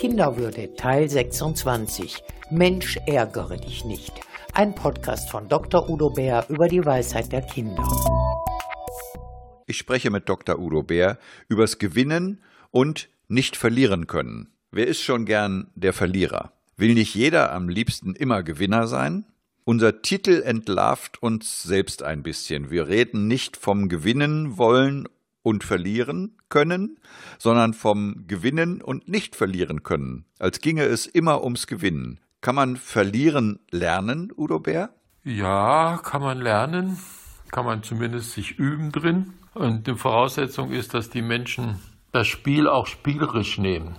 Kinderwürde Teil 26. Mensch, ärgere dich nicht. Ein Podcast von Dr. Udo Bär über die Weisheit der Kinder. Ich spreche mit Dr. Udo Bär übers Gewinnen und nicht verlieren können. Wer ist schon gern der Verlierer? Will nicht jeder am liebsten immer Gewinner sein? Unser Titel entlarvt uns selbst ein bisschen. Wir reden nicht vom Gewinnen wollen und verlieren können, sondern vom Gewinnen und nicht verlieren können, als ginge es immer ums Gewinnen. Kann man verlieren lernen, Udo Bär? Ja, kann man lernen, kann man zumindest sich üben drin. Und die Voraussetzung ist, dass die Menschen das Spiel auch spielerisch nehmen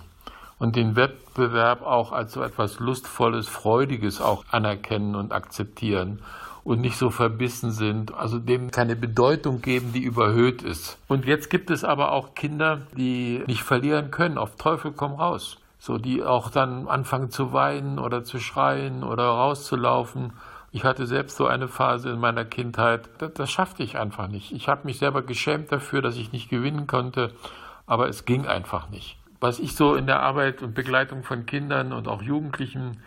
und den Wettbewerb auch als so etwas Lustvolles, Freudiges auch anerkennen und akzeptieren und nicht so verbissen sind, also dem keine Bedeutung geben, die überhöht ist. Und jetzt gibt es aber auch Kinder, die nicht verlieren können, auf Teufel komm raus. So, die auch dann anfangen zu weinen oder zu schreien oder rauszulaufen. Ich hatte selbst so eine Phase in meiner Kindheit, das, das schaffte ich einfach nicht. Ich habe mich selber geschämt dafür, dass ich nicht gewinnen konnte, aber es ging einfach nicht. Was ich so in der Arbeit und Begleitung von Kindern und auch Jugendlichen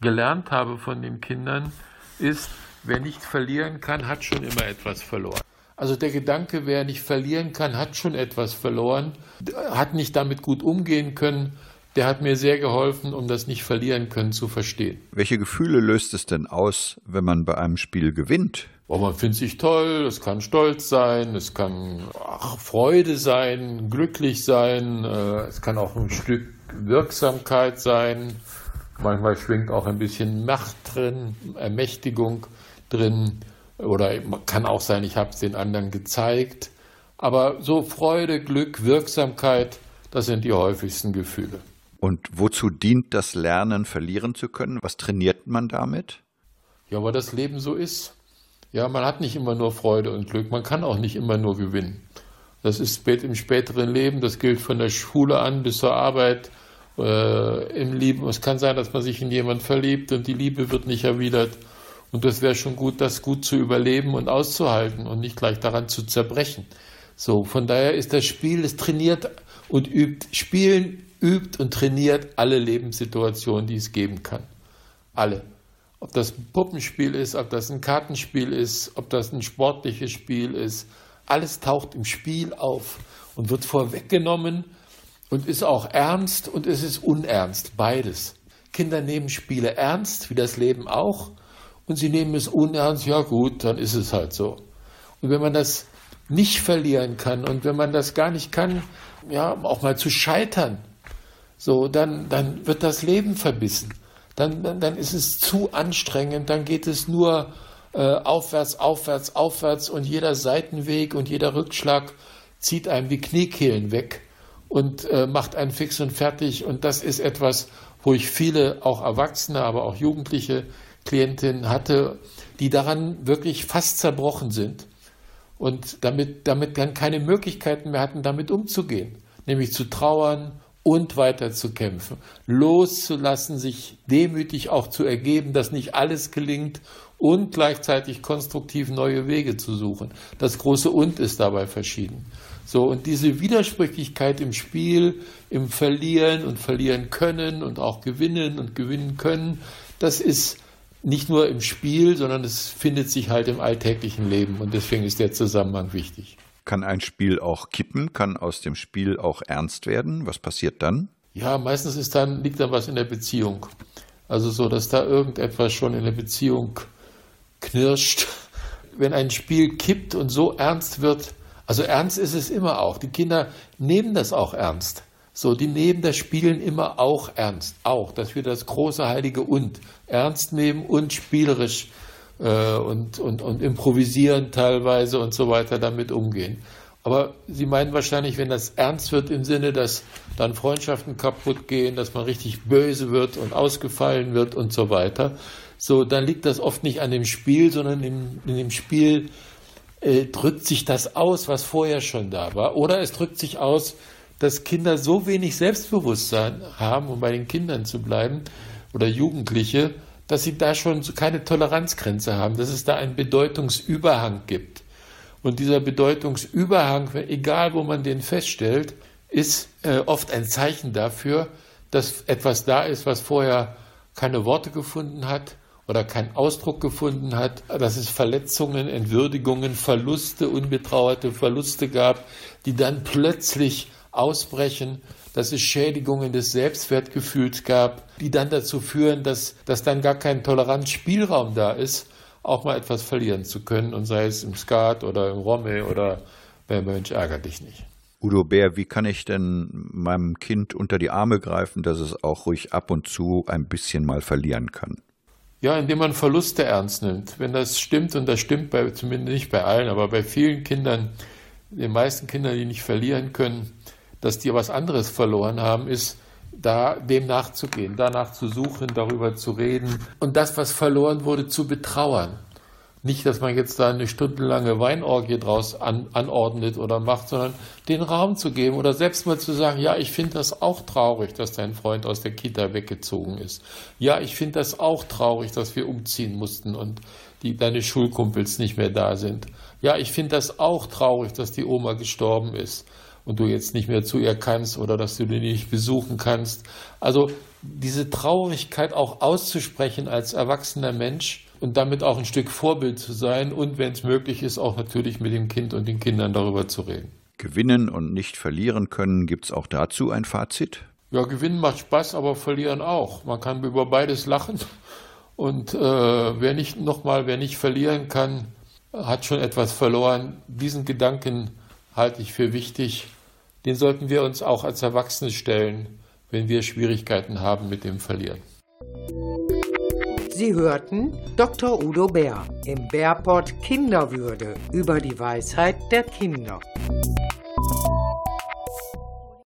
gelernt habe von den Kindern, ist, Wer nicht verlieren kann, hat schon immer etwas verloren. Also der Gedanke, wer nicht verlieren kann, hat schon etwas verloren, hat nicht damit gut umgehen können, der hat mir sehr geholfen, um das nicht verlieren können zu verstehen. Welche Gefühle löst es denn aus, wenn man bei einem Spiel gewinnt? Oh, man findet sich toll, es kann Stolz sein, es kann ach, Freude sein, glücklich sein, äh, es kann auch ein Stück Wirksamkeit sein. Manchmal schwingt auch ein bisschen Macht drin, Ermächtigung drin. Oder kann auch sein, ich habe es den anderen gezeigt. Aber so Freude, Glück, Wirksamkeit, das sind die häufigsten Gefühle. Und wozu dient das Lernen, verlieren zu können? Was trainiert man damit? Ja, weil das Leben so ist. Ja, man hat nicht immer nur Freude und Glück, man kann auch nicht immer nur gewinnen. Das ist im späteren Leben, das gilt von der Schule an bis zur Arbeit, äh, im Lieben. Es kann sein, dass man sich in jemanden verliebt und die Liebe wird nicht erwidert. Und das wäre schon gut, das gut zu überleben und auszuhalten und nicht gleich daran zu zerbrechen. So, von daher ist das Spiel, es trainiert und übt, Spielen übt und trainiert alle Lebenssituationen, die es geben kann. Alle. Ob das ein Puppenspiel ist, ob das ein Kartenspiel ist, ob das ein sportliches Spiel ist, alles taucht im Spiel auf und wird vorweggenommen und ist auch ernst und es ist unernst, beides. Kinder nehmen Spiele ernst, wie das Leben auch, und sie nehmen es unernst, ja gut, dann ist es halt so. Und wenn man das nicht verlieren kann und wenn man das gar nicht kann, ja, auch mal zu scheitern, so, dann, dann wird das Leben verbissen. Dann, dann, dann ist es zu anstrengend, dann geht es nur äh, aufwärts, aufwärts, aufwärts und jeder Seitenweg und jeder Rückschlag zieht einem die Kniekehlen weg und äh, macht einen fix und fertig. Und das ist etwas, wo ich viele, auch Erwachsene, aber auch Jugendliche, Klientinnen hatte, die daran wirklich fast zerbrochen sind und damit, damit dann keine Möglichkeiten mehr hatten, damit umzugehen, nämlich zu trauern und weiter zu kämpfen, loszulassen, sich demütig auch zu ergeben, dass nicht alles gelingt und gleichzeitig konstruktiv neue Wege zu suchen. Das große Und ist dabei verschieden. So, und diese Widersprüchlichkeit im Spiel, im Verlieren und verlieren können und auch gewinnen und gewinnen können, das ist nicht nur im Spiel, sondern es findet sich halt im alltäglichen Leben und deswegen ist der Zusammenhang wichtig. Kann ein Spiel auch kippen? Kann aus dem Spiel auch ernst werden? Was passiert dann? Ja, meistens ist dann, liegt dann was in der Beziehung. Also so, dass da irgendetwas schon in der Beziehung knirscht. Wenn ein Spiel kippt und so ernst wird, also ernst ist es immer auch. Die Kinder nehmen das auch ernst. So, die nehmen das Spielen immer auch ernst. Auch, dass wir das große heilige Und ernst nehmen und spielerisch äh, und, und, und improvisieren teilweise und so weiter damit umgehen. Aber Sie meinen wahrscheinlich, wenn das ernst wird im Sinne, dass dann Freundschaften kaputt gehen, dass man richtig böse wird und ausgefallen wird und so weiter, so dann liegt das oft nicht an dem Spiel, sondern in, in dem Spiel äh, drückt sich das aus, was vorher schon da war. Oder es drückt sich aus, dass Kinder so wenig Selbstbewusstsein haben, um bei den Kindern zu bleiben, oder Jugendliche, dass sie da schon keine Toleranzgrenze haben, dass es da einen Bedeutungsüberhang gibt. Und dieser Bedeutungsüberhang, egal wo man den feststellt, ist äh, oft ein Zeichen dafür, dass etwas da ist, was vorher keine Worte gefunden hat oder keinen Ausdruck gefunden hat, dass es Verletzungen, Entwürdigungen, Verluste, unbetrauerte Verluste gab, die dann plötzlich ausbrechen, dass es Schädigungen des Selbstwertgefühls gab, die dann dazu führen, dass, dass dann gar kein Toleranzspielraum da ist, auch mal etwas verlieren zu können, und sei es im Skat oder im Romme oder bei Mönch ärgert dich nicht. Udo Bär, wie kann ich denn meinem Kind unter die Arme greifen, dass es auch ruhig ab und zu ein bisschen mal verlieren kann? Ja, indem man Verluste ernst nimmt. Wenn das stimmt, und das stimmt bei, zumindest nicht bei allen, aber bei vielen Kindern, den meisten Kindern, die nicht verlieren können, dass die was anderes verloren haben, ist, da dem nachzugehen, danach zu suchen, darüber zu reden und das, was verloren wurde, zu betrauern. Nicht, dass man jetzt da eine stundenlange Weinorgie draus an, anordnet oder macht, sondern den Raum zu geben oder selbst mal zu sagen, ja, ich finde das auch traurig, dass dein Freund aus der Kita weggezogen ist. Ja, ich finde das auch traurig, dass wir umziehen mussten und die, deine Schulkumpels nicht mehr da sind. Ja, ich finde das auch traurig, dass die Oma gestorben ist und du jetzt nicht mehr zu ihr kannst oder dass du die nicht besuchen kannst. Also diese Traurigkeit auch auszusprechen als erwachsener Mensch, und damit auch ein Stück Vorbild zu sein und, wenn es möglich ist, auch natürlich mit dem Kind und den Kindern darüber zu reden. Gewinnen und nicht verlieren können, gibt es auch dazu ein Fazit? Ja, gewinnen macht Spaß, aber verlieren auch. Man kann über beides lachen. Und äh, wer nicht nochmal, wer nicht verlieren kann, hat schon etwas verloren. Diesen Gedanken halte ich für wichtig. Den sollten wir uns auch als Erwachsene stellen, wenn wir Schwierigkeiten haben mit dem Verlieren. Sie hörten Dr. Udo Bär im Bärport Kinderwürde über die Weisheit der Kinder.